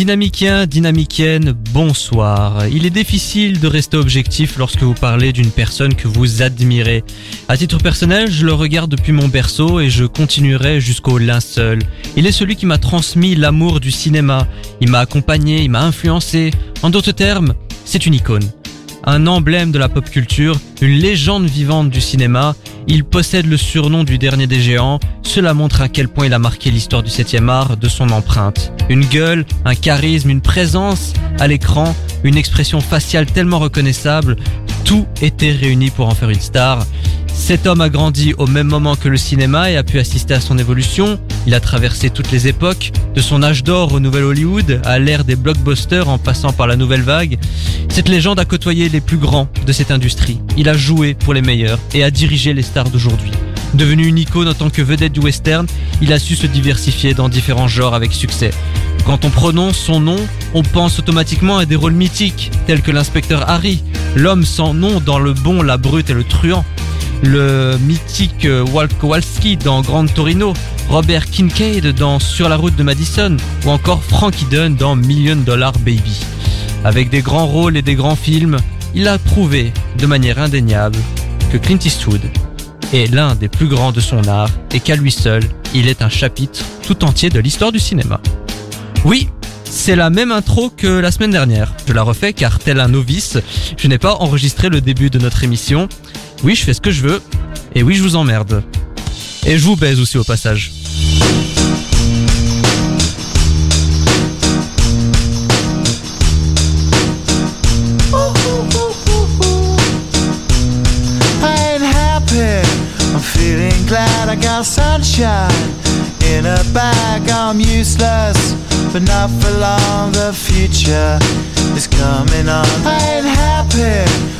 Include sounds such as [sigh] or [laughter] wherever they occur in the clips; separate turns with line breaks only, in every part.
Dynamicien, dynamicienne, bonsoir. Il est difficile de rester objectif lorsque vous parlez d'une personne que vous admirez. À titre personnel, je le regarde depuis mon berceau et je continuerai jusqu'au linceul. Il est celui qui m'a transmis l'amour du cinéma. Il m'a accompagné, il m'a influencé. En d'autres termes, c'est une icône un emblème de la pop culture, une légende vivante du cinéma. Il possède le surnom du dernier des géants. Cela montre à quel point il a marqué l'histoire du 7 art de son empreinte. Une gueule, un charisme, une présence à l'écran, une expression faciale tellement reconnaissable. Tout était réuni pour en faire une star. Cet homme a grandi au même moment que le cinéma et a pu assister à son évolution. Il a traversé toutes les époques, de son âge d'or au nouvel Hollywood, à l'ère des blockbusters en passant par la nouvelle vague. Cette légende a côtoyé les plus grands de cette industrie. Il a joué pour les meilleurs et a dirigé les stars d'aujourd'hui. Devenu une icône en tant que vedette du western, il a su se diversifier dans différents genres avec succès. Quand on prononce son nom, on pense automatiquement à des rôles mythiques, tels que l'inspecteur Harry, l'homme sans nom dans Le Bon, la Brute et le Truand, le mythique Walt Kowalski dans Grand Torino, Robert Kincaid dans Sur la route de Madison ou encore Frankie Dunn dans Million Dollar Baby. Avec des grands rôles et des grands films, il a prouvé de manière indéniable que Clint Eastwood est l'un des plus grands de son art et qu'à lui seul, il est un chapitre tout entier de l'histoire du cinéma. Oui, c'est la même intro que la semaine dernière. Je la refais car tel un novice, je n'ai pas enregistré le début de notre émission. Oui, je fais ce que je veux. Et oui, je vous emmerde. Et je vous baise aussi au passage.
Feeling glad I got sunshine in a bag. I'm useless, but not for long. The future is coming on. I ain't happy.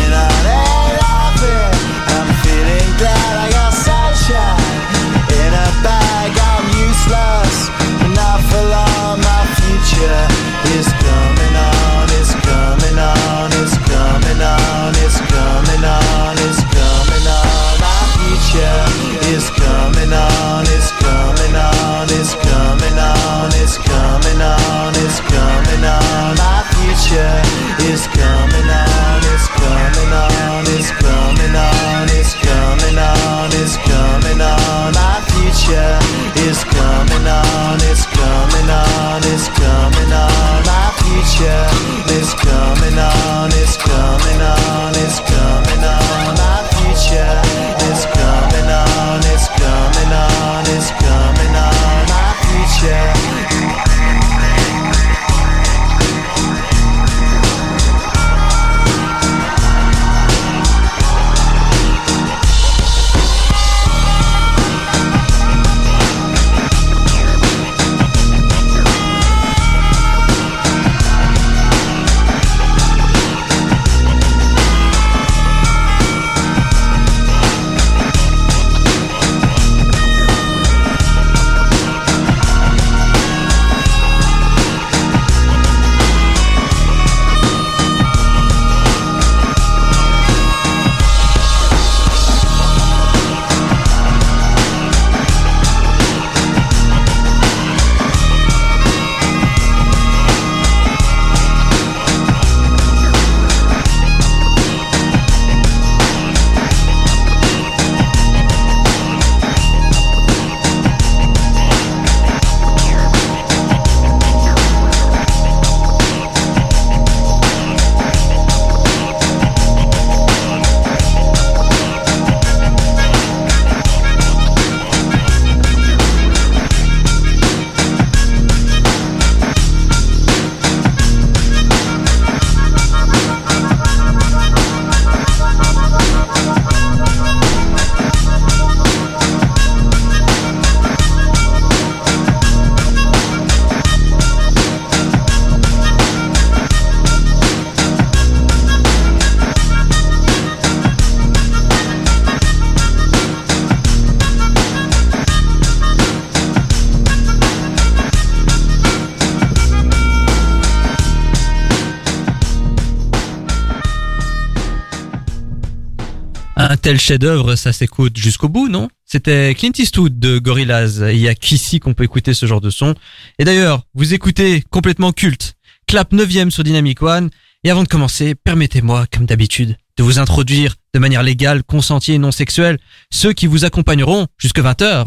Tel chef-d'œuvre, ça s'écoute jusqu'au bout, non? C'était Clint Eastwood de Gorillaz. Il y a qu'ici qu'on peut écouter ce genre de son. Et d'ailleurs, vous écoutez complètement culte. Clap 9 sur Dynamic One. Et avant de commencer, permettez-moi, comme d'habitude, de vous introduire de manière légale, consentie et non sexuelle ceux qui vous accompagneront jusque 20h.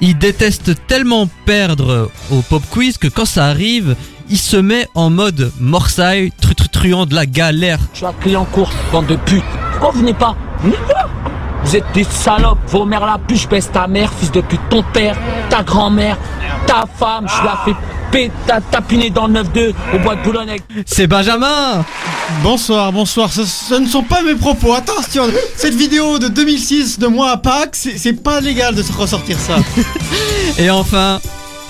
Il déteste tellement perdre au pop quiz que quand ça arrive, il se met en mode morsaille, tru tru truand de la galère.
Je suis à Clignancourt, bande de putes. Pourquoi vous Venez pas? Vous êtes des salopes, vos mères la pute, je baisse ta mère, fils de pute, ton père, ta grand-mère, ta femme, je la fais péter, ta tapiner dans le 9-2 au bois de Boulogne
C'est Benjamin
Bonsoir, bonsoir. Ce, ce ne sont pas mes propos. Attention, cette vidéo de 2006 de moi à Pâques, c'est c'est pas légal de se ressortir ça. [laughs]
Et enfin,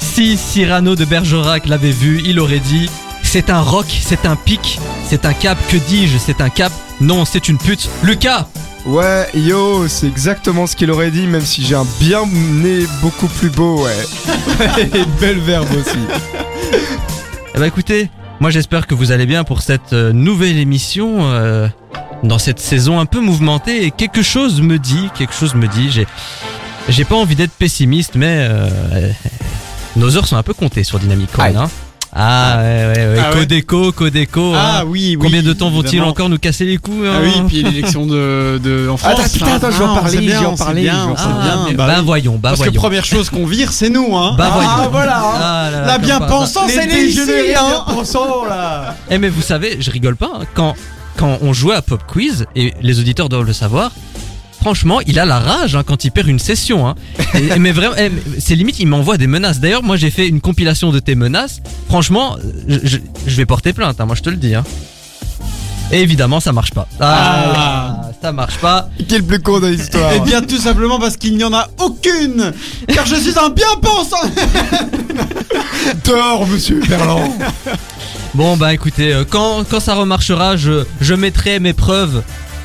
si Cyrano de Bergerac l'avait vu, il aurait dit C'est un rock, c'est un pic, c'est un cap, que dis-je, c'est un cap Non, c'est une pute. Lucas
Ouais, yo, c'est exactement ce qu'il aurait dit, même si j'ai un bien nez beaucoup plus beau, ouais. [laughs] Et une belle verbe aussi.
Eh bah écoutez, moi j'espère que vous allez bien pour cette euh, nouvelle émission euh, dans cette saison un peu mouvementée et quelque chose me dit, quelque chose me dit, j'ai j'ai pas envie d'être pessimiste mais euh, nos heures sont un peu comptées sur Dynamic One, hein. Ah ouais ouais ouais,
Ah ouais.
Codeco, Codeco.
Ah
hein.
oui, oui.
Combien de temps vont-ils encore nous casser les couilles
Ah
hein
oui, puis l'élection de, de en France.
Attends, putain, attends, je vais en
Ah, on
parler, je vais en parler,
bien,
Ah,
Bah
bah
oui.
voyons, bah
Parce que
voyons.
première chose qu'on vire, c'est nous, hein.
Bah voyons.
ah, voilà. hein.
Ah là là,
La bien
Les
elle est ici, hein.
là.
Eh mais vous savez, je rigole pas, hein, quand, quand on jouait à Pop Quiz, et les auditeurs doivent le savoir, franchement, il a la rage hein, quand il perd une session. Hein. Et- mais vraiment, eh, c'est limite, il m'envoie des menaces. D'ailleurs, moi j'ai fait une compilation de tes menaces. Franchement, je, je- je vais porter plainte, hein, moi je te le dis. Hein. Et évidemment, ça marche pas. Ah, ça marche pas.
Qui est le plus con de l'histoire
Eh bien, tout simplement parce qu'il n'y en a aucune. Car je suis un bien pensant. [laughs]
Dehors, monsieur Berland.
Bon bah écoutez, euh, quand, quand ça remarchera, je, je mettrai mes preuves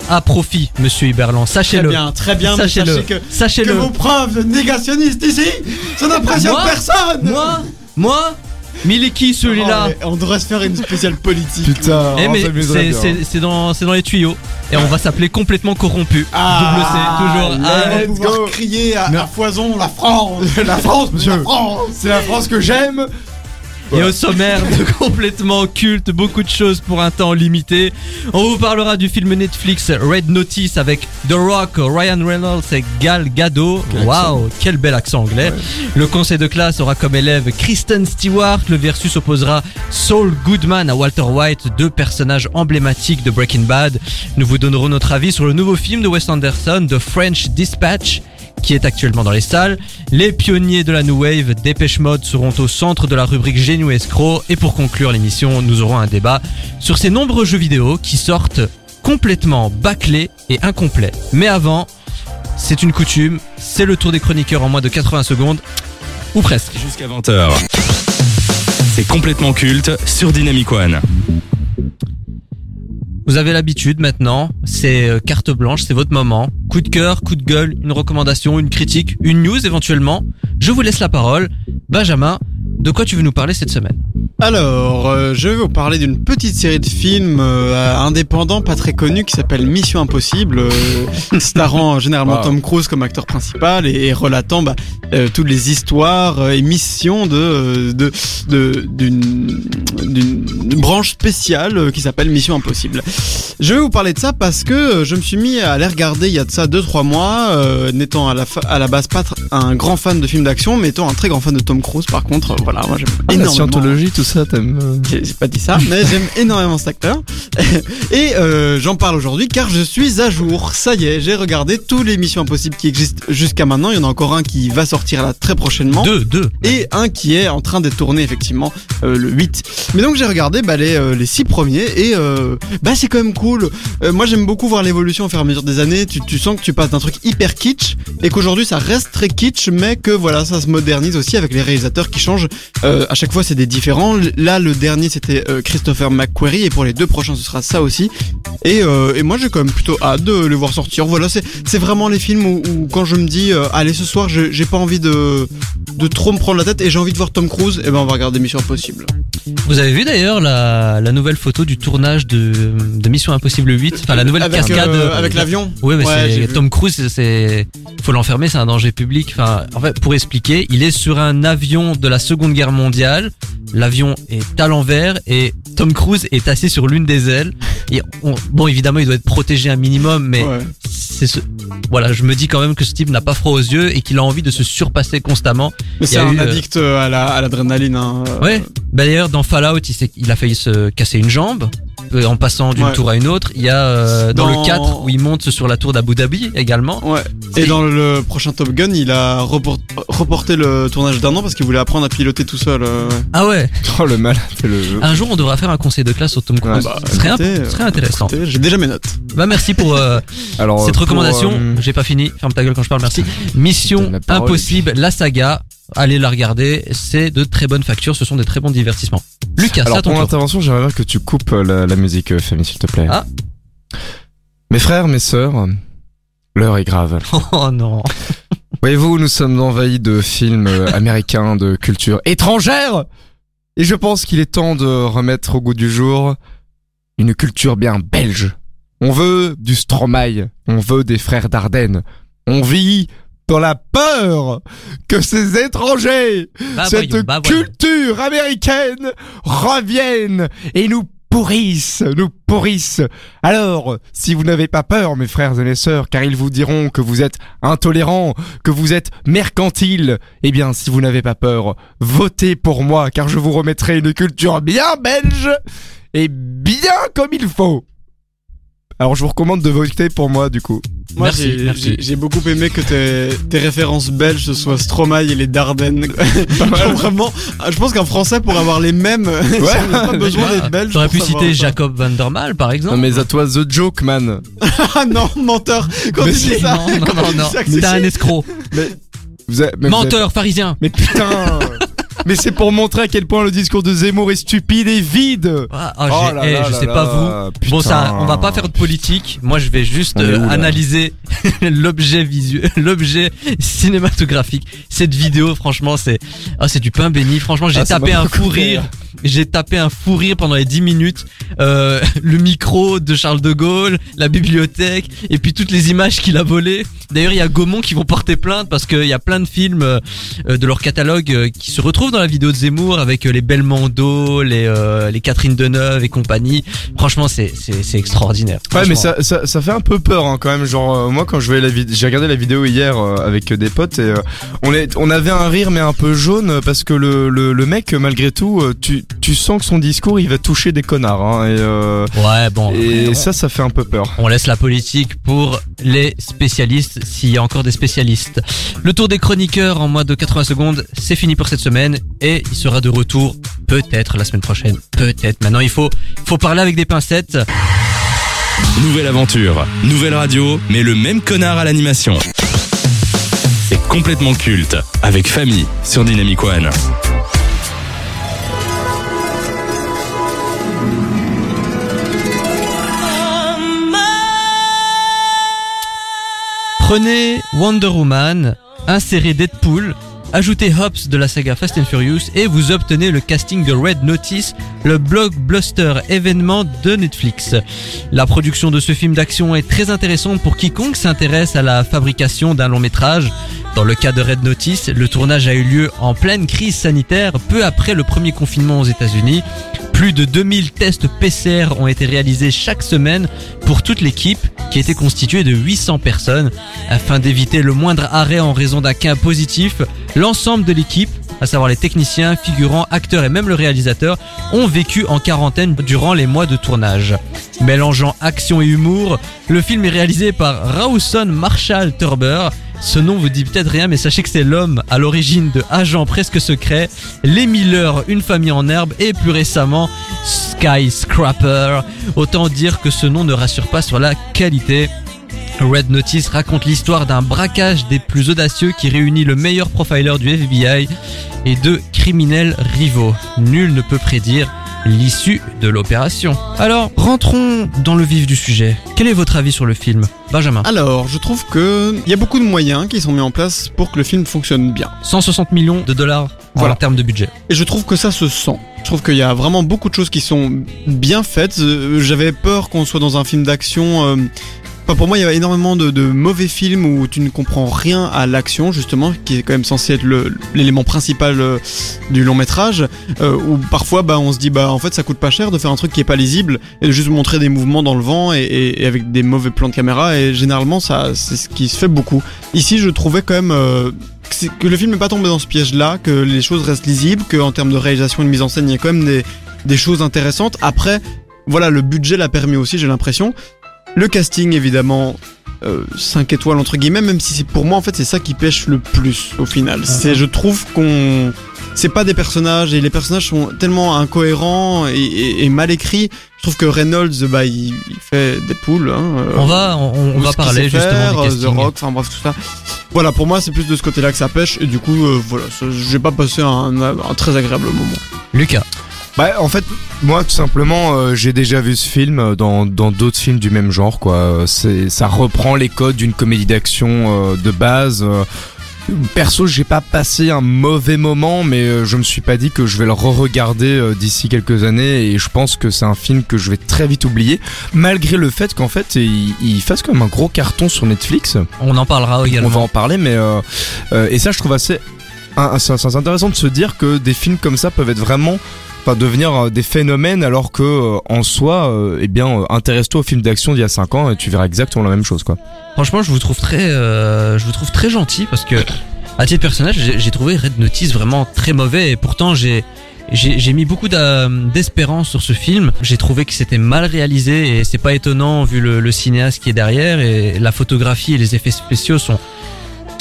à profit, monsieur Iberlan.
Très
Sachez-le.
bien, très bien. mais
Sachez-le.
sachez que, que
Sachez-le.
vos preuves négationnistes ici, ça n'impressionne personne.
Moi Moi Mais il est qui celui-là
Oh, mais on devrait se faire une spéciale politique.
Putain,
Eh
oh,
mais c'est- dans, les tuyaux. Et on va s'appeler complètement corrompu.
Ah,
Double C, toujours. Ah,
on va
let's
pouvoir
go.
crier à,
Mais-
à foison la France. [laughs]
La France, monsieur. C'est la France que j'aime.
Et au sommaire de [laughs] complètement culte, beaucoup de choses pour un temps limité. On vous parlera du film Netflix Red Notice avec The Rock, Ryan Reynolds et Gal Gadot. Waouh, quel bel accent anglais. Le conseil de classe aura comme élève Kristen Stewart. Le versus opposera Saul Goodman à Walter White, deux personnages emblématiques de Breaking Bad. Nous vous donnerons notre avis sur le nouveau film de Wes Anderson, The French Dispatch qui est actuellement dans les salles. Les pionniers de la New Wave, Dépêche Mode, seront au centre de la rubrique Génie. Et pour conclure l'émission, nous aurons un débat sur ces nombreux jeux vidéo qui sortent complètement bâclés et incomplets. Mais avant, c'est une coutume, c'est le tour des chroniqueurs en moins de 80 secondes. Ou presque.
Jusqu'à 20h. C'est complètement culte sur Dynamic One.
Vous avez l'habitude maintenant, c'est euh, carte blanche, c'est votre moment. Coup de cœur, coup de gueule, une recommandation, une critique, une news éventuellement. Je vous laisse la parole. Benjamin, de quoi tu veux nous parler cette semaine?
Alors, euh, je vais vous parler d'une petite série de films euh, indépendants, pas très connus, qui s'appelle Mission Impossible, euh, [laughs] starrant généralement
Wow.
Tom Cruise comme acteur principal et, et relatant bah, euh, toutes les histoires euh, et missions de euh, de de- d'une branche spéciale qui s'appelle Mission Impossible. Je vais vous parler de ça parce que je me suis mis à les regarder il y a de ça 2-3 mois, euh, n'étant à la, à la base pas un grand fan de films d'action, mais étant un très grand fan de Tom Cruise. Par contre, voilà, moi j'aime
La
énormément.
scientologie, tout ça, t'aimes. euh,
J'ai pas dit ça, mais j'aime énormément cet acteur. [laughs] Et euh, j'en parle aujourd'hui car je suis à jour. Ça y est, j'ai regardé tous les missions impossibles qui existent jusqu'à maintenant. Il y en a encore un qui va sortir là très prochainement.
Deux, deux.
Et un qui est en train d'être tourné effectivement euh, le 8. Mais donc j'ai regardé bah, les, euh, les six premiers et euh, bah c'est quand même cool. Moi j'aime beaucoup voir l'évolution au fur et à mesure des années. Tu, tu sens que tu passes d'un truc hyper kitsch et qu'aujourd'hui ça reste très kitsch mais que voilà ça se modernise aussi avec les réalisateurs qui changent. À chaque fois c'est des différents. Là le dernier c'était euh, Christopher McQuarrie et pour les deux prochains ce sera ça aussi. Et, euh, et moi j'ai quand même plutôt hâte de les voir sortir. Voilà c'est vraiment les films où, où quand je me dis euh, allez ce soir j'ai pas envie de de trop me prendre la tête et j'ai envie de voir Tom Cruise et ben on va regarder Mission Impossible.
Vous avez vu d'ailleurs la, la nouvelle photo du tournage de, de Mission Impossible 8 Enfin, la nouvelle
avec,
cascade.
avec l'avion.
Oui, mais
Ouais,
c'est. Tom Cruise, c'est- c'est faut l'enfermer, c'est un danger public. Enfin, en fait, pour expliquer, il est sur un avion de la Seconde Guerre mondiale. L'avion est à l'envers et Tom Cruise est assis sur l'une des ailes. Et on- bon, évidemment, il doit être protégé un minimum, mais
Ouais.
c'est ce. Voilà, je me dis quand même que ce type n'a pas froid aux yeux et qu'il a envie de se surpasser constamment.
Mais c'est un
eu, euh,
addict euh, à la à l'adrénaline. Hein.
Ouais. Bah, D'ailleurs, dans Fallout, il a failli se casser une jambe euh, en passant d'une
Ouais.
tour à une autre. Il y a euh, dans,
Dans-
le 4 où il monte sur la tour d'Abu Dhabi également.
Ouais. Et dans le prochain Top Gun, il a report- reporté le tournage d'un an parce qu'il voulait apprendre à piloter tout seul. euh, ouais.
Ah ouais. [laughs]
Oh le mal, c'est le.
Un jour, on devra faire un conseil de classe sur Tom Cruise.
Ouais,
bah,
ce serait, un-
écoutez,
ce serait intéressant.
J'ai déjà mes notes.
Bah merci pour euh, [laughs]
Alors
cette
pour,
recommandation.
euh,
J'ai pas fini. Ferme ta gueule quand je parle. Merci. [laughs] Mission
donne la parole.
Impossible, la saga. Allez la regarder. C'est de très bonnes factures. Ce sont des très bons divertissements. Lucas,
Alors pour
tour.
l'intervention, j'aimerais bien que tu coupes euh, la, la musique, euh, Famille, s'il te plaît.
Ah.
Mes frères, mes sœurs, l'heure est grave. [laughs]
Oh non. [laughs]
Voyez-vous, nous sommes envahis de films euh, américains de culture étrangère Et je pense qu'il est temps de remettre au goût du jour une culture bien belge. On veut du Stromae, on veut des frères Dardenne. On vit dans la peur que ces étrangers,
Bah,
cette
voyons, bah, voyons.
culture américaine revienne et nous pourrissent, nous pourrissent. Alors, si vous n'avez pas peur, mes frères et mes sœurs, car ils vous diront que vous êtes intolérants, que vous êtes mercantiles, eh bien, si vous n'avez pas peur, votez pour moi, car je vous remettrai une culture bien belge et bien comme il faut. Alors, je vous recommande de voter pour moi, du coup.
Moi,
Merci,
j'ai- beaucoup aimé que tes, tes références belges ce soit Stromae et les Dardennes. [laughs] Genre vraiment, je pense qu'un Français pour avoir les mêmes, ouais. [laughs] pas [laughs] besoin d'être belge.
J'aurais pu citer
ça.
Jacob Van der Maal, par exemple.
Non, mais à toi, The Joke, man.
Ah non, menteur. Quand
Mais
tu dis
c'est-
ça,
non, non, non, non.
c'est-
un escroc.
Vous avez- mais vous avez-
Menteur, pharisien.
Mais putain Mais c'est pour montrer à quel point le discours de Zemmour est stupide et vide
Ah, ah,
Oh là
eh,
là
je
là
sais pas vous.
putain.
Bon, ça, on va pas faire de politique. Moi, je vais juste euh, analyser [laughs] l'objet visuel, [laughs] l'objet cinématographique. Cette vidéo, franchement, c'est, ah, c'est du pain béni. Franchement, j'ai
Ah,
tapé un fou rire. J'ai tapé un fou rire pendant les 10 minutes. Euh, [laughs] le micro de Charles de Gaulle, la bibliothèque, et puis toutes les images qu'il a volées. D'ailleurs, il y a Gaumont qui vont porter plainte parce qu'il y a plein de films euh, euh, de leur catalogue euh, qui se retrouvent dans la vidéo de Zemmour avec euh, les Belmondo, les, euh, les Catherine Deneuve et compagnie. Franchement, c'est, c'est, c'est extraordinaire.
Ouais mais ça, ça, ça fait un peu peur hein, quand même genre euh, moi quand je voyais la vidéo j'ai regardé la vidéo hier euh, avec des potes et euh, on est on avait un rire mais un peu jaune parce que le, le, le mec malgré tout tu, tu sens que son discours il va toucher des connards hein, et, euh,
Ouais, bon.
et
on,
ça ça fait un peu peur.
on laisse la politique pour les spécialistes, s'il y a encore des spécialistes. Le tour des chroniqueurs en moins de 80 secondes, c'est fini pour cette semaine et il sera de retour peut-être la semaine prochaine. Peut-être. Maintenant, il faut, faut parler avec des pincettes.
Nouvelle aventure, nouvelle radio, mais le même connard à l'animation. C'est complètement culte, avec famille sur Dynamic One.
Prenez Wonder Woman, insérez Deadpool, ajoutez Hobbs de la saga Fast and Furious et vous obtenez le casting de Red Notice, le blockbuster événement de Netflix. La production de ce film d'action est très intéressante pour quiconque s'intéresse à la fabrication d'un long métrage. Dans le cas de Red Notice, le tournage a eu lieu en pleine crise sanitaire peu après le premier confinement aux États-Unis. Plus de 2000 tests PCR ont été réalisés chaque semaine pour toute l'équipe qui était constituée de 800 personnes. Afin d'éviter le moindre arrêt en raison d'un cas positif, l'ensemble de l'équipe à savoir les techniciens, figurants, acteurs et même le réalisateur, ont vécu en quarantaine durant les mois de tournage. Mélangeant action et humour, le film est réalisé par Rawson Marshall Turber. Ce nom vous dit peut-être rien, mais sachez que c'est l'homme à l'origine de Agent presque secret, Les Miller, Une famille en herbe et plus récemment Skyscraper. Autant dire que ce nom ne rassure pas sur la qualité. Red Notice raconte l'histoire d'un braquage des plus audacieux qui réunit le meilleur profiler du FBI et deux criminels rivaux. Nul ne peut prédire l'issue de l'opération. Alors, rentrons dans le vif du sujet. Quel est votre avis sur le film Benjamin?
Alors, je trouve que il y a beaucoup de moyens qui sont mis en place pour que le film fonctionne bien.
160 millions de dollars
Voilà.
en termes de budget.
Et je trouve que ça se sent. Je trouve qu'il y a vraiment beaucoup de choses qui sont bien faites. Euh, J'avais peur qu'on soit dans un film d'action. euh, Pour moi, il y a énormément de, mauvais films où tu ne comprends rien à l'action, justement, qui est quand même censé être l'élément principal euh, du long métrage. euh, où parfois, bah, on se dit, bah, en fait, ça coûte pas cher de faire un truc qui est pas lisible et de juste montrer des mouvements dans le vent et, avec des mauvais plans de caméra. Et généralement, ça, c'est ce qui se fait beaucoup. Ici, je trouvais quand même euh, que, le film n'est pas tombé dans ce piège-là, que les choses restent lisibles, que en termes de réalisation et de mise en scène, il y a quand même des, des choses intéressantes. Après, voilà, le budget l'a permis aussi, j'ai l'impression. Le casting, évidemment, euh, 5 étoiles entre guillemets, même si c'est pour moi en fait c'est ça qui pêche le plus au final. C'est, je trouve qu'on, c'est pas des personnages et les personnages sont tellement incohérents et, et- et mal écrits. Je trouve que Reynolds, bah, il, il fait Deadpool. Hein, euh,
On va, on, va parler justement
faire,
du
euh,
casting.
The Rock, enfin bref tout ça. Voilà, pour moi c'est plus de ce côté-là que ça pêche et du coup euh, voilà, j'ai pas passé un, un très agréable moment.
Lucas.
Bah en fait moi tout simplement euh, j'ai déjà vu ce film euh, dans dans d'autres films du même genre quoi. C'est ça reprend les codes d'une comédie d'action euh, de base. euh. Perso j'ai pas passé un mauvais moment mais je me suis pas dit que je vais le re-regarder d'ici quelques années et je pense que c'est un film que je vais très vite oublier malgré le fait qu'en fait il, il fasse quand même un gros carton sur Netflix.
On en parlera également.
On va en parler, mais et ça, je trouve assez, c'est intéressant de se dire que des films comme ça peuvent être vraiment, enfin, devenir euh, des phénomènes, alors que euh, en soi, euh, eh bien, intéresse-toi aux films d'action d'il y a 5 ans et tu verras exactement la même chose, quoi.
Franchement, je vous trouve très, euh, je vous trouve très gentil parce que, à titre personnel, j'ai trouvé Red Notice vraiment très mauvais et pourtant j'ai j'ai mis beaucoup d'espérance sur ce film. J'ai trouvé que c'était mal réalisé et c'est pas étonnant vu le, le cinéaste qui est derrière et la photographie et les effets spéciaux sont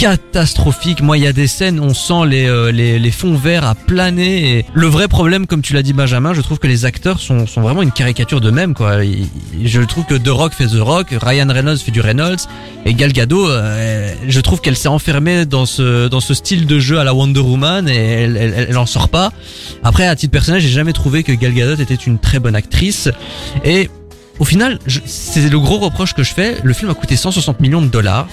catastrophiques. Moi, il y a des scènes, on sent les, euh, les, les fonds verts à planer. Et le vrai problème, comme tu l'as dit Benjamin, je trouve que les acteurs sont, sont vraiment une caricature d'eux-mêmes. Quoi. Je trouve que The Rock fait The Rock, Ryan Reynolds fait du Reynolds, et Gal Gadot, euh, je trouve qu'elle s'est enfermée dans ce, dans ce style de jeu à la Wonder Woman et elle, elle, elle en sort pas. Après, à titre personnel, j'ai jamais trouvé que Gal Gadot était une très bonne actrice. Et au final, c'est le gros reproche que je fais. Le film a coûté 160 millions de dollars.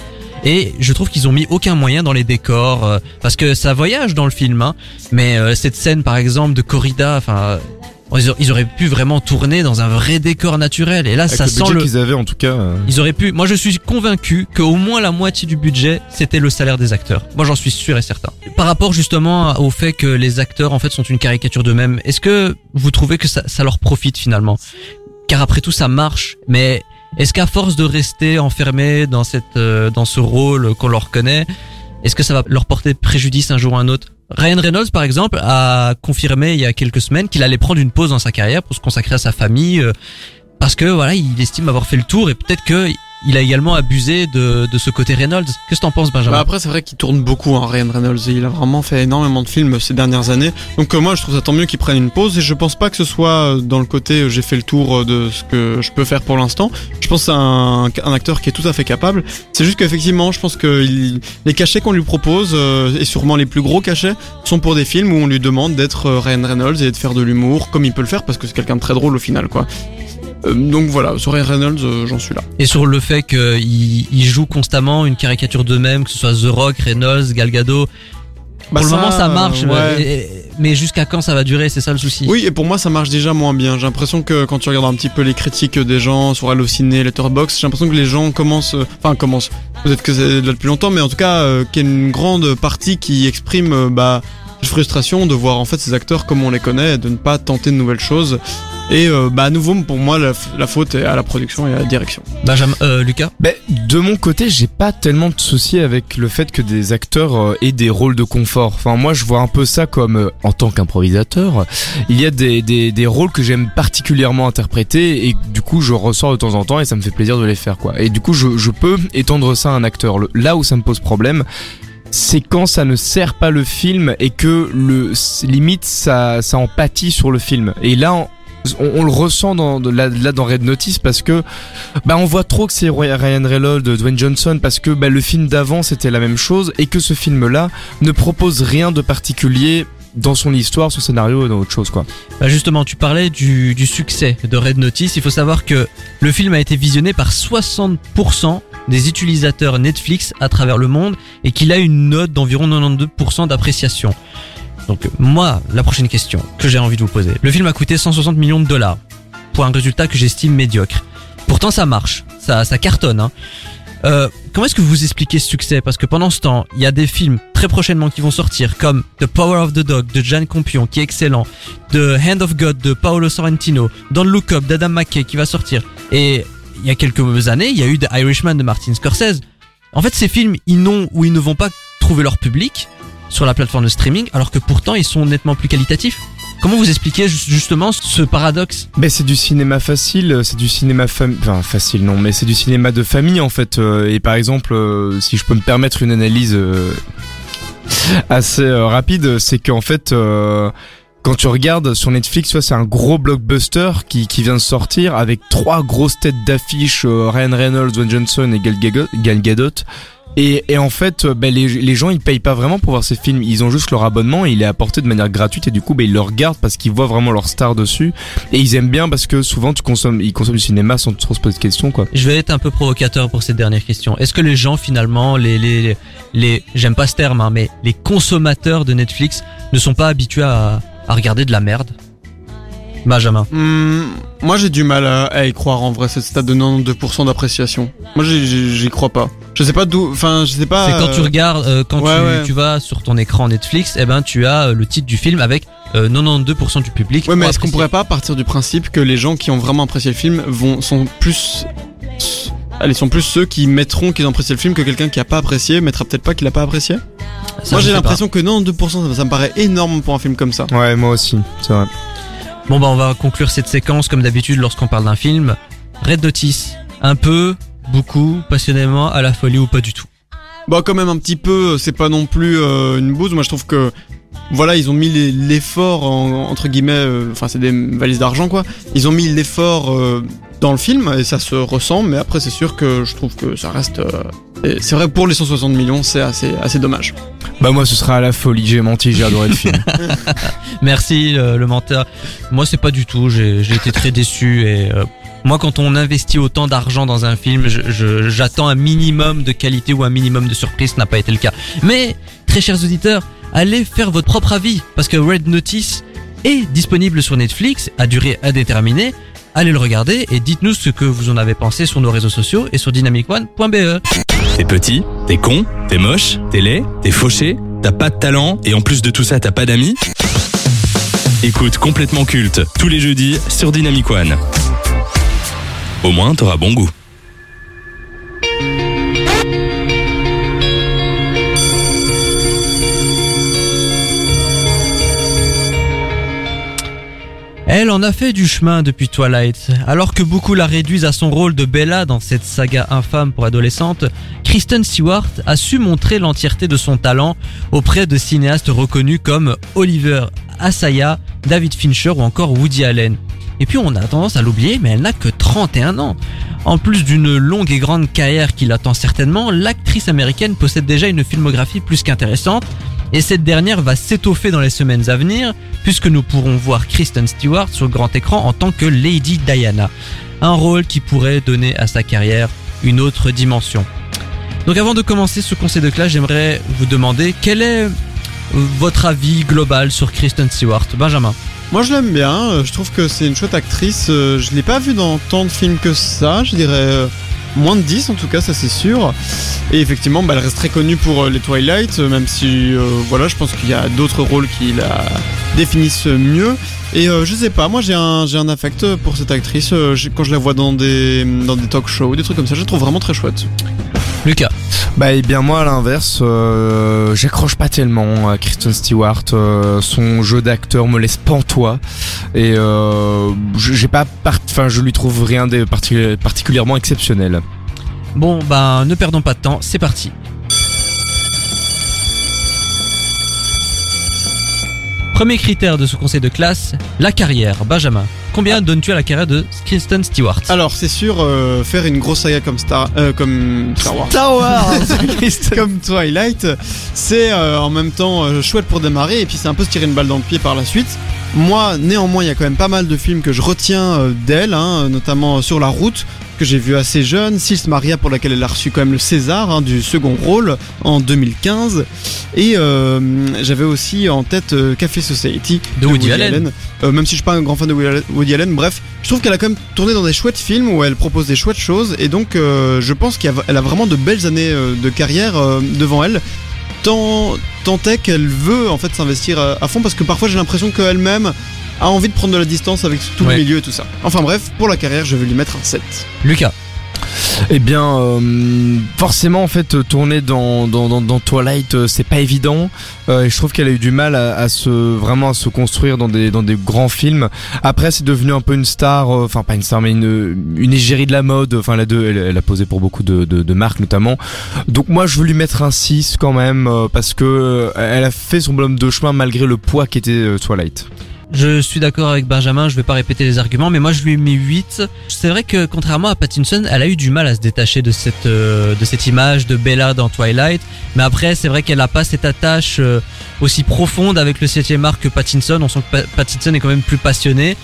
Et je trouve qu'ils ont mis aucun moyen dans les décors euh, parce que ça voyage dans le film. Hein, mais euh, cette scène, par exemple, de corrida, enfin, ils, auraient- pu vraiment tourner dans un vrai décor naturel. Et là,
Avec
ça
le
sent le.
qu'ils avaient, en tout cas. euh,
Ils auraient pu. Moi, je suis convaincu qu'au moins la moitié du budget, c'était le salaire des acteurs. Moi, j'en suis sûr et certain. Par rapport justement au fait que les acteurs, en fait, sont une caricature d'eux-mêmes, est-ce que vous trouvez que ça, ça leur profite finalement? Car après tout, ça marche. Mais est-ce qu'à force de rester enfermés dans cette, euh, dans ce rôle qu'on leur connaît, est-ce que ça va leur porter préjudice un jour ou un autre? Ryan Reynolds, par exemple, a confirmé il y a quelques semaines qu'il allait prendre une pause dans sa carrière pour se consacrer à sa famille, euh, parce que voilà, il estime avoir fait le tour et peut-être que il a également abusé de, de ce côté Reynolds. Qu'est-ce que t'en penses, Benjamin
Bah après c'est vrai qu'il tourne beaucoup hein, Ryan Reynolds, il a vraiment fait énormément de films ces dernières années. Donc euh, moi je trouve ça tant mieux qu'il prenne une pause et je pense pas que ce soit euh, dans le côté euh, j'ai fait le tour de ce que je peux faire pour l'instant. Je pense c'est un, acteur qui est tout à fait capable. C'est juste qu'effectivement je pense que les cachets qu'on lui propose et sûrement les plus gros cachets sont pour des films où on lui demande d'être Ryan Reynolds et de faire de l'humour comme il peut le faire parce que c'est quelqu'un de très drôle au final quoi. Euh, donc voilà, sur Ryan Reynolds euh, j'en suis là.
Et sur le fait qu'ils ils jouent constamment une caricature d'eux-mêmes, que ce soit The Rock, Reynolds, Gal Gadot.
Bah
pour le moment, ça marche,
ouais.
mais, jusqu'à quand ça va durer C'est ça le souci.
Oui, et pour moi, ça marche déjà moins bien. J'ai l'impression que quand tu regardes un petit peu les critiques des gens sur Allociné, Letterboxd, j'ai l'impression que les gens commencent, euh, enfin commencent, peut-être que c'est là depuis longtemps, mais en tout cas, euh, qu'il y a une grande partie qui exprime, euh, bah, frustration de voir en fait ces acteurs comme on les connaît, et de ne pas tenter de nouvelles choses. Et euh, bah à nouveau pour moi la, la faute est à la production et à la direction.
Benjamin, euh, Lucas?
Ben, de mon côté, j'ai pas tellement de soucis avec le fait que des acteurs euh, aient des rôles de confort. Enfin, moi, je vois un peu ça comme, euh, en tant qu'improvisateur, il y a des, des, des rôles que j'aime particulièrement interpréter et du coup, je ressors de temps en temps et ça me fait plaisir de les faire, quoi. Et du coup, je, je peux étendre ça à un acteur. Le- là où ça me pose problème, c'est quand ça ne sert pas le film et que le limite ça ça en pâtit sur le film. Et là on, le ressent dans là, dans Red Notice parce que bah on voit trop que c'est Ryan Reynolds, Dwayne Johnson parce que bah, le film d'avant c'était la même chose et que ce film là ne propose rien de particulier dans son histoire, son scénario et dans autre chose quoi.
Bah justement, tu parlais du, du succès de Red Notice. Il faut savoir que le film a été visionné par 60% des utilisateurs Netflix à travers le monde et qu'il a une note d'environ 92% d'appréciation. Donc moi, la prochaine question que j'ai envie de vous poser. Le film a coûté 160 millions de dollars pour un résultat que j'estime médiocre. Pourtant ça marche, ça, ça cartonne. Hein. Euh, comment est-ce que vous expliquez ce succès? Parce que pendant ce temps, il y a des films très prochainement qui vont sortir, comme The Power of the Dog de Jan Campion, qui est excellent, The Hand of God de Paolo Sorrentino, Don't Look Up d'Adam McKay qui va sortir. Et il y a quelques années, il y a eu The Irishman de Martin Scorsese. En fait, ces films, ils n'ont ou ils ne vont pas trouver leur public sur la plateforme de streaming, alors que pourtant ils sont nettement plus qualitatifs. Comment vous expliquez ju- justement ce paradoxe?
Ben c'est du cinéma facile, c'est du cinéma fam... facile non, mais c'est du cinéma de famille en fait. euh, et par exemple, euh, si je peux me permettre une analyse euh, assez rapide, c'est qu'en fait, quand tu regardes sur Netflix, c'est un gros blockbuster qui, qui vient de sortir avec trois grosses têtes d'affiche, euh, Ryan Reynolds, Dwayne Johnson et Gal Gadot. Et, et en fait, ben, les, les gens ils payent pas vraiment pour voir ces films, ils ont juste leur abonnement, et il est apporté de manière gratuite et du coup ben, ils le regardent parce qu'ils voient vraiment leur star dessus et ils aiment bien parce que souvent tu consommes, ils consomment du cinéma sans trop se poser de questions quoi.
Je vais être un peu provocateur pour cette dernière question. Est-ce que les gens finalement, les les les, j'aime pas ce terme, hein, mais les consommateurs de Netflix ne sont pas habitués à, à regarder de la merde Benjamin.
Hmm, moi j'ai du mal à, à y croire en vrai cette stade de 92% d'appréciation. Moi j'y- crois pas. Je sais pas d'où, enfin je sais pas.
C'est quand tu
euh,
regardes, euh, quand
ouais,
tu,
ouais.
tu vas sur ton écran Netflix, eh ben tu as euh, le titre du film avec euh, 92% du public.
Ouais mais est-ce qu'on pourrait pas partir du principe que les gens qui ont vraiment apprécié le film vont sont plus Allez, sont plus ceux qui mettront qu'ils ont apprécié le film que quelqu'un qui a pas apprécié mettra peut-être pas qu'il a pas apprécié?
Ça,
moi j'ai l'impression que 92% ça, ça me paraît énorme pour un film comme ça.
Ouais, moi aussi, c'est vrai.
Bon bah on va conclure cette séquence comme d'habitude lorsqu'on parle d'un film. Red Notice, un peu, beaucoup, passionnément, à la folie ou pas du tout?
Bah quand même un petit peu, c'est pas non plus euh, une bouse. Moi je trouve que voilà, ils ont mis l'effort en- entre guillemets, euh, enfin c'est des valises d'argent quoi. Ils ont mis l'effort euh, dans le film et ça se ressent, mais après c'est sûr que je trouve que ça reste. euh, c'est vrai que pour les 160 millions, c'est assez assez dommage.
Bah moi ce sera à la folie, j'ai menti, j'ai adoré le film. [laughs]
Merci le, le menteur. Moi c'est pas du tout, j'ai été très déçu et euh, moi quand on investit autant d'argent dans un film, j'attends un minimum de qualité ou un minimum de surprise, ce n'a pas été le cas. Mais très chers auditeurs, allez faire votre propre avis parce que Red Notice est disponible sur Netflix à durée indéterminée. Allez le regarder et dites-nous ce que vous en avez pensé sur nos réseaux sociaux et sur dynamicone.be.
T'es petit, t'es con, t'es moche, t'es laid, t'es fauché, t'as pas de talent et en plus de tout ça t'as pas d'amis Écoute complètement culte tous les jeudis sur Dynamic. Au moins t'auras bon goût.
Elle en a fait du chemin depuis Twilight. Alors que beaucoup la réduisent à son rôle de Bella dans cette saga infâme pour adolescentes, Kristen Stewart a su montrer l'entièreté de son talent auprès de cinéastes reconnus comme Oliver Assayas, David Fincher ou encore Woody Allen. Et puis on a tendance à l'oublier, mais elle n'a que 31 ans. En plus d'une longue et grande carrière qui l'attend certainement, l'actrice américaine possède déjà une filmographie plus qu'intéressante, et cette dernière va s'étoffer dans les semaines à venir, puisque nous pourrons voir Kristen Stewart sur le grand écran en tant que Lady Diana. Un rôle qui pourrait donner à sa carrière une autre dimension. Donc avant de commencer ce conseil de classe, j'aimerais vous demander quel est euh, votre avis global sur Kristen Stewart? Benjamin
Moi je l'aime bien, euh, je trouve que c'est une chouette actrice. euh, Je l'ai pas vue dans tant de films que ça, je dirais. Euh, moins de 10 en tout cas, ça c'est sûr. Et effectivement, bah, elle reste très connue pour euh, les Twilight, euh, même si euh, voilà, je pense qu'il y a d'autres rôles qui la définissent mieux. Et euh, je sais pas, moi j'ai un, j'ai un affect pour cette actrice. euh, quand je la vois dans des, dans des talk shows, des trucs comme ça, je la trouve vraiment très chouette.
Lucas.
Bah et bien moi à l'inverse, euh, j'accroche pas tellement à Kristen Stewart. euh, son jeu d'acteur me laisse pantois et euh, je- j'ai pas, enfin je lui trouve rien de parti- particulièrement exceptionnel.
Bon, ben, ne perdons pas de temps, c'est parti. Premier critère de ce conseil de classe, la carrière. Benjamin, combien donnes-tu à la carrière de Kristen Stewart
Alors c'est sûr, euh, faire une grosse saga comme Star, euh, comme Star Wars.
Star Wars. [laughs] [laughs]
Comme Twilight, c'est euh, en même temps chouette pour démarrer et puis c'est un peu se tirer une balle dans le pied par la suite. Moi, néanmoins, il y a quand même pas mal de films que je retiens d'elle, hein, notamment sur la route que j'ai vu assez jeune, Sils Maria pour laquelle elle a reçu quand même le César hein, du second rôle en 2015 et euh, j'avais aussi en tête euh, Café Society
De Woody Allen.
Euh, même si je suis pas un grand fan de Woody Allen- bref, je trouve qu'elle a quand même tourné dans des chouettes films où elle propose des chouettes choses et donc je pense qu'elle a, vraiment de belles années de carrière devant elle. Tant, tant est qu'elle veut en fait s'investir à, à fond parce que parfois j'ai l'impression qu'elle-même a envie de prendre de la distance avec tout
Ouais.
le milieu et tout ça. Enfin bref, pour la carrière, je vais lui mettre un 7.
Lucas.
Eh bien, euh, forcément, en fait, tourner dans, dans, dans, dans Twilight, euh, c'est pas évident. Euh, et je trouve qu'elle a eu du mal à, à se vraiment à se construire dans des dans des grands films. Après, c'est devenu un peu une star, euh, enfin pas une star, mais une une égérie de la mode. Enfin, la deux, elle, elle a posé pour beaucoup de, de, de marques notamment. Donc moi, je veux lui mettre un 6 quand même euh, parce que euh, elle a fait son bonhomme de chemin malgré le poids qu'était euh, Twilight.
Je suis d'accord avec Benjamin, je vais pas répéter les arguments, mais moi je lui ai mis 8. C'est vrai que contrairement à Pattinson, elle a eu du mal à se détacher de cette, euh, de cette image de Bella dans Twilight. Mais après, c'est vrai qu'elle a pas cette attache euh, aussi profonde avec le 7 art que Pattinson. On sent que Pa- Pattinson est quand même plus passionné.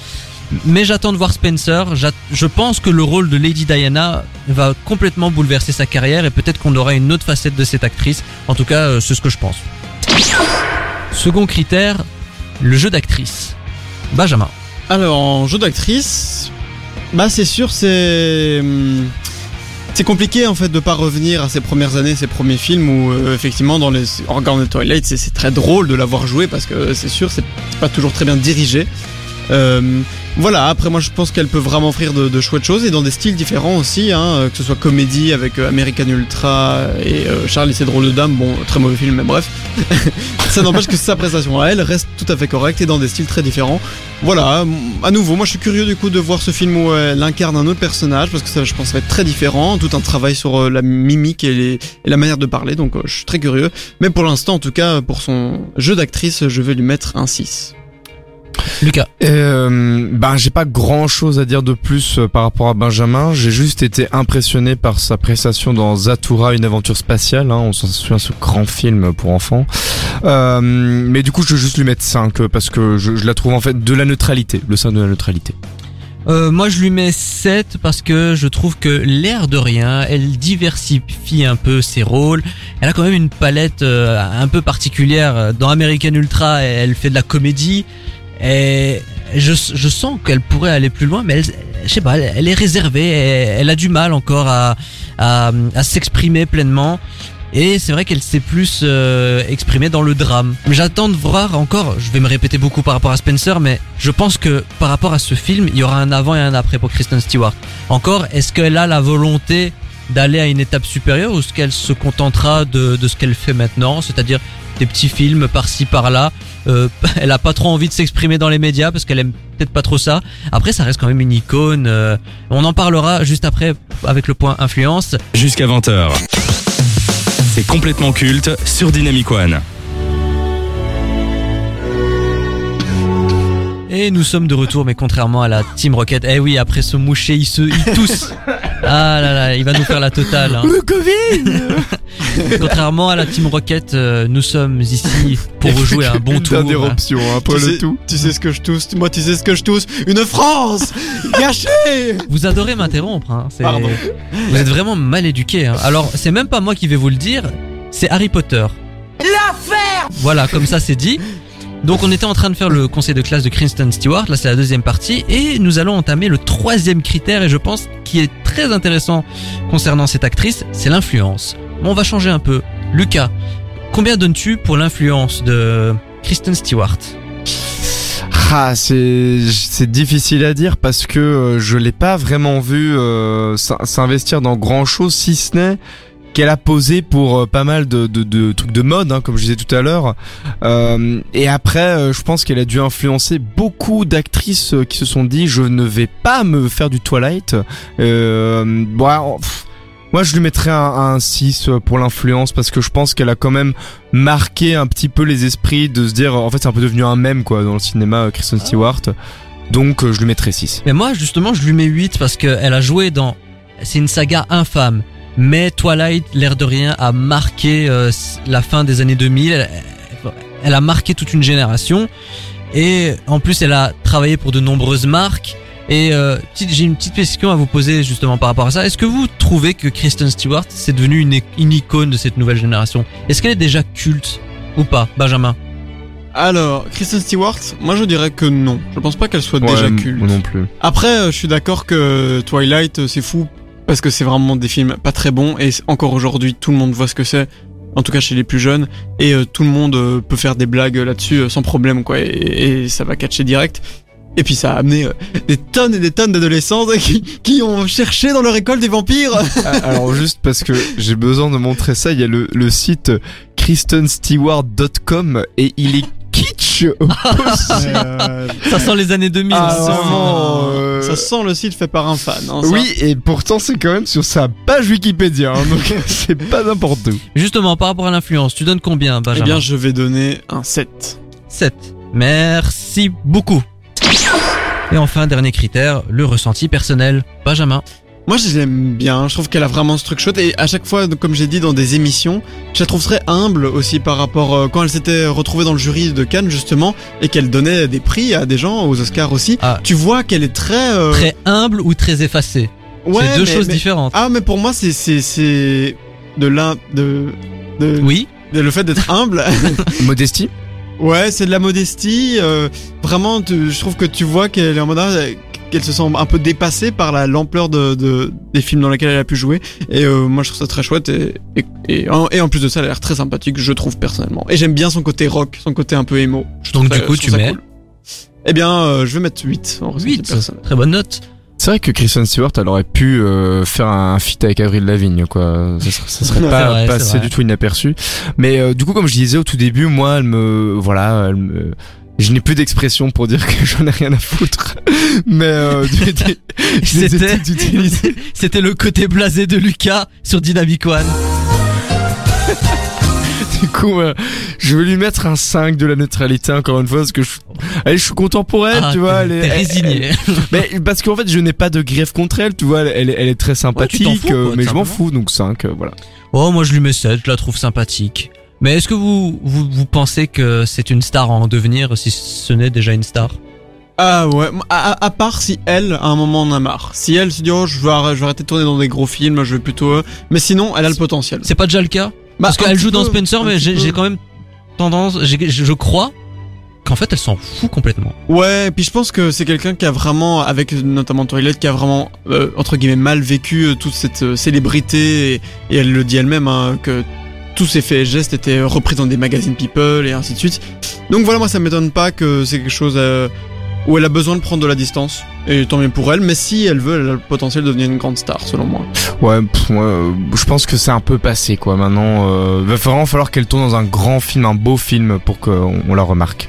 Mais j'attends de voir Spencer. Je pense que le rôle de Lady Diana va complètement bouleverser sa carrière et peut-être qu'on aura une autre facette de cette actrice. En tout cas, euh, c'est ce que je pense. Second critère, le jeu d'actrice. Benjamin.
Alors, en jeu d'actrice, bah c'est sûr, c'est hum, c'est compliqué en fait de pas revenir à ses premières années, ses premiers films où euh, effectivement dans les regardant les Twilight, c'est très drôle de l'avoir joué parce que c'est sûr, c'est pas toujours très bien dirigé. Euh, voilà, après moi je pense qu'elle peut vraiment offrir de, de chouettes choses et dans des styles différents aussi, hein, euh, que ce soit comédie avec euh, American Ultra et euh, Charlie c'est drôle de dame, bon très mauvais film mais bref. [laughs] ça n'empêche que sa prestation à elle reste tout à fait correcte et dans des styles très différents. Voilà, à nouveau, moi je suis curieux du coup de voir ce film où elle incarne un autre personnage parce que ça je pense va être très différent, tout un travail sur la mimique et, la manière de parler, donc je suis très curieux. Mais pour l'instant en tout cas, pour son jeu d'actrice, je vais lui mettre un 6.
Lucas.
Euh, ben j'ai pas grand chose à dire de plus euh, par rapport à Benjamin. J'ai juste été impressionné par sa prestation dans Zatura, une aventure spatiale. Hein, on s'en souvient ce grand film pour enfants. Euh, mais du coup je vais juste lui mettre 5 euh, parce que je, je la trouve en fait de la neutralité, le sein de la neutralité.
Euh, moi je lui mets 7 parce que je trouve que l'air de rien, elle diversifie un peu ses rôles. Elle a quand même une palette euh, un peu particulière. Dans American Ultra, elle fait de la comédie. Et je, je sens qu'elle pourrait aller plus loin, mais elle, je sais pas, elle, est réservée. Elle, a du mal encore à, à, à s'exprimer pleinement. Et c'est vrai qu'elle s'est plus euh, exprimée dans le drame. J'attends de voir encore, je vais me répéter beaucoup par rapport à Spencer, mais je pense que par rapport à ce film, il y aura un avant et un après pour Kristen Stewart. Encore, est-ce qu'elle a la volonté d'aller à une étape supérieure ou est-ce qu'elle se contentera de, de ce qu'elle fait maintenant, c'est-à-dire des petits films par-ci par-là euh, [laughs] Elle a pas trop envie de s'exprimer dans les médias parce qu'elle aime peut-être pas trop ça. Après, ça reste quand même une icône. euh, on en parlera juste après avec le point influence.
Jusqu'à 20h. C'est complètement culte sur Dynamic One.
Et nous sommes de retour, mais contrairement à la Team Rocket, eh oui, après ce moucher, il se, il tousse. [laughs] Ah là là, il va nous faire la totale. hein.
Le Covid [laughs]
Contrairement à la Team Rocket, euh, nous sommes ici pour rejouer un bon tour.
dernière option hein, pour
tu,
le
sais,
tout.
tu sais ce que je tousse, moi tu sais ce que je tousse, une France gâchée
Vous adorez m'interrompre. Hein. c'est-
Pardon.
Vous êtes vraiment mal éduqué. Hein. Alors, c'est même pas moi qui vais vous le dire, c'est Harry Potter. L'affaire Voilà, comme ça c'est dit. Donc on était en train de faire le conseil de classe de Kristen Stewart, là c'est la deuxième partie, et nous allons entamer le troisième critère, et je pense qui est très intéressant concernant cette actrice, c'est l'influence. On va changer un peu. Lucas, combien donnes-tu pour l'influence de Kristen Stewart?
Ah, c'est difficile à dire parce que euh, je l'ai pas vraiment vu euh, s'in- s'investir dans grand chose si ce n'est qu'elle a posé pour euh, pas mal de, de, de trucs de mode, hein, comme je disais tout à l'heure. Euh, et après, euh, je pense qu'elle a dû influencer beaucoup d'actrices euh, qui se sont dit je ne vais pas me faire du Twilight. Euh, bon, pff, moi, je lui mettrais un, un 6 pour l'influence parce que je pense qu'elle a quand même marqué un petit peu les esprits de se dire en fait c'est un peu devenu un mème quoi dans le cinéma Kristen Stewart. Donc je lui mettrais 6.
Mais moi, justement, je lui mets 8 parce qu'elle a joué dans. C'est une saga infâme. Mais Twilight, l'air de rien, a marqué euh, la fin des années 2000. Elle, elle a marqué toute une génération. Et en plus, elle a travaillé pour de nombreuses marques. Et euh, j'ai une petite question à vous poser justement par rapport à ça. Est-ce que vous trouvez que Kristen Stewart c'est devenu une, une icône de cette nouvelle génération? Est-ce qu'elle est déjà culte ou pas, Benjamin?
Alors, Kristen Stewart, moi je dirais que non. Je pense pas qu'elle soit déjà culte.
moi non plus.
Après, euh, je suis d'accord que Twilight, euh, c'est fou parce que c'est vraiment des films pas très bons et encore aujourd'hui, tout le monde voit ce que c'est. En tout cas chez les plus jeunes et euh, tout le monde euh, peut faire des blagues là-dessus euh, sans problème quoi et, ça va catcher direct. Et puis ça a amené des tonnes et des tonnes d'adolescents qui, qui ont cherché dans leur école des vampires. [laughs]
Ah, Alors juste parce que j'ai besoin de montrer ça, il y a le, le site kristenstewart.com et il est kitsch.
Euh, [laughs]
Ça sent les années 2000.
Ah,
ça sent-
vraiment, euh,
Ça sent le site fait par un fan. hein.
Oui, et pourtant c'est quand même sur sa page Wikipédia, hein, donc [laughs] c'est pas n'importe où.
Justement, par rapport à l'influence, tu donnes combien,
Eh
Benjamin
bien, je vais donner un 7.
7. Merci beaucoup. Et enfin, dernier critère, le ressenti personnel. Benjamin.
Moi, je l'aime bien. Je trouve qu'elle a vraiment ce truc chouette. Et à chaque fois, comme j'ai dit dans des émissions, je la trouve très humble aussi par rapport euh, quand elle s'était retrouvée dans le jury de Cannes justement et qu'elle donnait des prix à des gens aux Oscars aussi.
Ah.
Tu vois qu'elle est très euh,
Très humble ou très effacé
ouais,
C'est deux
mais-
choses
mais-
différentes.
Ah, mais pour moi, c'est c'est c'est de l'un de de,
Oui.
de- le fait d'être humble. [laughs]
Modestie
Ouais, c'est de la modestie. euh, vraiment, tu- je trouve que tu vois qu'elle est en mode ah, qu'elle se sent un peu dépassée par la l'ampleur de, de des films dans lesquels elle a pu jouer. Et euh, moi, je trouve ça très chouette. Et, et, et, en, et en plus de ça, elle a l'air très sympathique, je trouve personnellement. Et j'aime bien son côté rock, son côté un peu emo. Je
Donc, du
ça-
coup,
je
tu mets
cool. Eh bien, euh, je vais mettre 8 en ressenti
8.
personnel.
Très bonne note.
C'est vrai que Kristen Stewart, elle aurait pu euh, faire un feat avec Avril Lavigne, quoi. Ça serait, ça serait [laughs]
C'est
pas
vrai, c'est
passé du tout inaperçu. Mais euh, du coup, comme je disais au tout début, moi, elle me, voilà, elle me, je n'ai plus d'expression pour dire que j'en ai rien à foutre. Mais euh, [laughs]
C'était-. [laughs] C'était le côté blasé de Lucas sur Dynamic One. [laughs]
Du coup, euh, je vais lui mettre un 5 de la neutralité encore une fois parce que je, je suis content pour elle,
Ah,
tu vois.
t'es-
Elle est. Mais parce qu'en fait, je n'ai pas de greffe contre elle, tu vois. Elle, elle, est- très sympathique,
fous,
euh,
quoi,
mais je m'en fous, donc 5, euh, voilà.
Oh, moi je lui mets 7, je la trouve sympathique. Mais est-ce que vous, vous, vous pensez que c'est une star en devenir si ce n'est déjà une star?
Ah ouais, à, à- à part si elle, à un moment, en a marre. Si elle se dit, oh, je vais, arrêter, je vais arrêter de tourner dans des gros films, je vais plutôt... euh, Mais sinon, elle a le potentiel.
C'est pas déjà le cas?
Bah,
Parce qu'elle joue dans Spencer, mais j'ai quand même tendance, je crois qu'en fait elle s'en fout complètement.
Ouais, et puis je pense que c'est quelqu'un qui a vraiment, avec notamment Toilette, qui a vraiment, euh, entre guillemets, mal vécu euh, toute cette euh, célébrité, et, et elle le dit elle-même, hein, que tous ses faits et gestes étaient repris dans des magazines People, et ainsi de suite. Donc voilà, moi ça m'étonne pas que c'est quelque chose euh, où elle a besoin de prendre de la distance, et tant mieux pour elle, mais si elle veut, elle a le potentiel de devenir une grande star, selon moi.
Ouais, pff, moi, euh, je pense que c'est un peu passé, quoi. Maintenant, euh, va vraiment falloir qu'elle tourne dans un grand film, un beau film, pour qu'on on la remarque.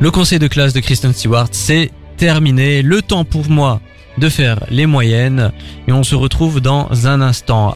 Le conseil de classe de Kristen Stewart, c'est terminé. Le temps pour moi de faire les moyennes et on se retrouve dans un instant.